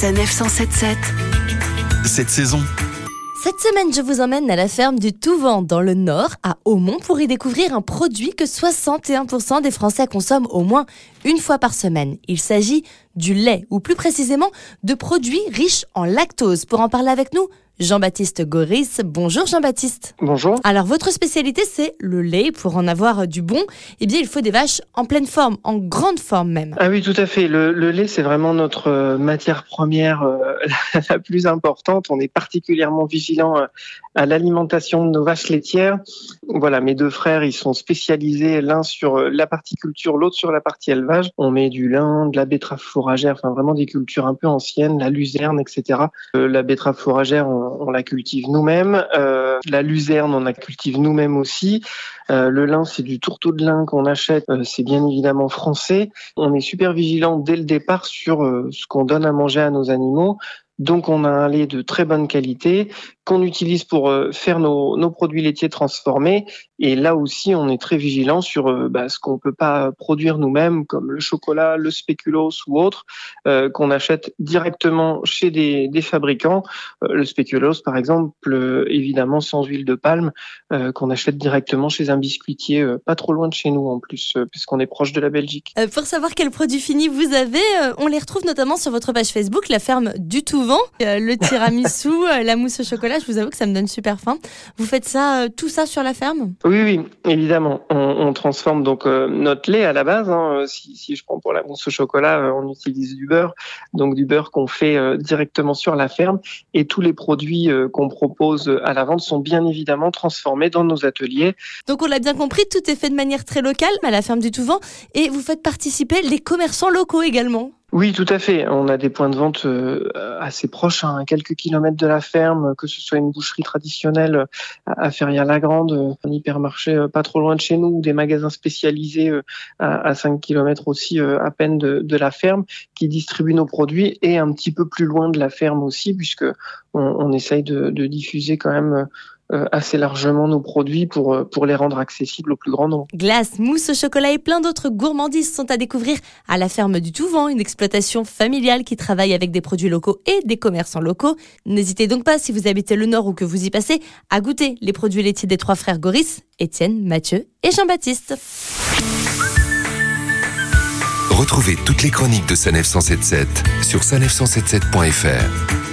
Sanef 177. Cette saison, Cette semaine, je vous emmène à la ferme du Touvent dans le Nord, à Aumont, pour y découvrir un produit que 61% des Français consomment au moins une fois par semaine. Il s'agit du lait, ou plus précisément de produits riches en lactose. Pour en parler avec nous, Jean-Baptiste Goris. Bonjour Jean-Baptiste. Bonjour. Alors votre spécialité c'est le lait. Pour en avoir du bon, eh bien il faut des vaches en pleine forme, en grande forme même. Ah oui, tout à fait. Le, le lait, c'est vraiment notre euh, matière première euh, la plus importante. On est particulièrement vigilant euh, à l'alimentation de nos vaches laitières. Voilà, mes deux frères, ils sont spécialisés l'un sur euh, la partie culture, l'autre sur la partie élevage. On met du lin, de la betterave fourragère, enfin vraiment des cultures un peu anciennes, la luzerne, etc. Euh, la betterave fourragère, on, on la cultive nous-mêmes. Euh, la luzerne, on la cultive nous-mêmes aussi. Euh, le lin, c'est du tourteau de lin qu'on achète. Euh, c'est bien évidemment français. On est super vigilant dès le départ sur euh, ce qu'on donne à manger à nos animaux. Donc, on a un lait de très bonne qualité qu'on utilise pour euh, faire nos, nos produits laitiers transformés. Et là aussi, on est très vigilant sur euh, bah, ce qu'on peut pas produire nous-mêmes, comme le chocolat, le spéculoos ou autre, euh, qu'on achète directement chez des, des fabricants. Euh, le spéculoos, par exemple, euh, évidemment sans huile de palme, qu'on achète directement chez un biscuitier, pas trop loin de chez nous en plus, puisqu'on est proche de la Belgique. Pour savoir quels produits finis vous avez, on les retrouve notamment sur votre page Facebook, la ferme du Touvent, le tiramisu, la mousse au chocolat. Je vous avoue que ça me donne super faim. Vous faites ça, tout ça sur la ferme? Oui, oui, évidemment. On, transforme donc euh, notre lait à la base. hein. Si, si je prends pour la mousse au chocolat, euh, on utilise du beurre, donc du beurre qu'on fait euh, directement sur la ferme. Et tous les produits euh, qu'on propose à la vente sont bien évidemment transformés dans nos ateliers. Donc on l'a bien compris, tout est fait de manière très locale à la ferme du Touvent et vous faites participer les commerçants locaux également. Oui, tout à fait. On a des points de vente euh, assez proches, hein, à quelques kilomètres de la ferme, que ce soit une boucherie traditionnelle euh, à Ferrières-la-Grande, euh, un hypermarché pas trop loin de chez nous, ou des magasins spécialisés à, à 5 kilomètres aussi à peine de, la ferme, qui distribuent nos produits, et un petit peu plus loin de la ferme aussi, puisque on, on essaye de, diffuser quand même assez largement nos produits pour, euh, pour les rendre accessibles au plus grand nombre. Glace, mousse au chocolat et plein d'autres gourmandises sont à découvrir à la ferme du Touvent, une exploitation familiale qui travaille avec des produits locaux et des commerçants locaux. N'hésitez donc pas, si vous habitez le Nord ou que vous y passez, à goûter les produits laitiers des trois frères Goris, Étienne, Mathieu et Jean-Baptiste. retrouvez toutes les chroniques de Sanef 177 sur sanef177.fr.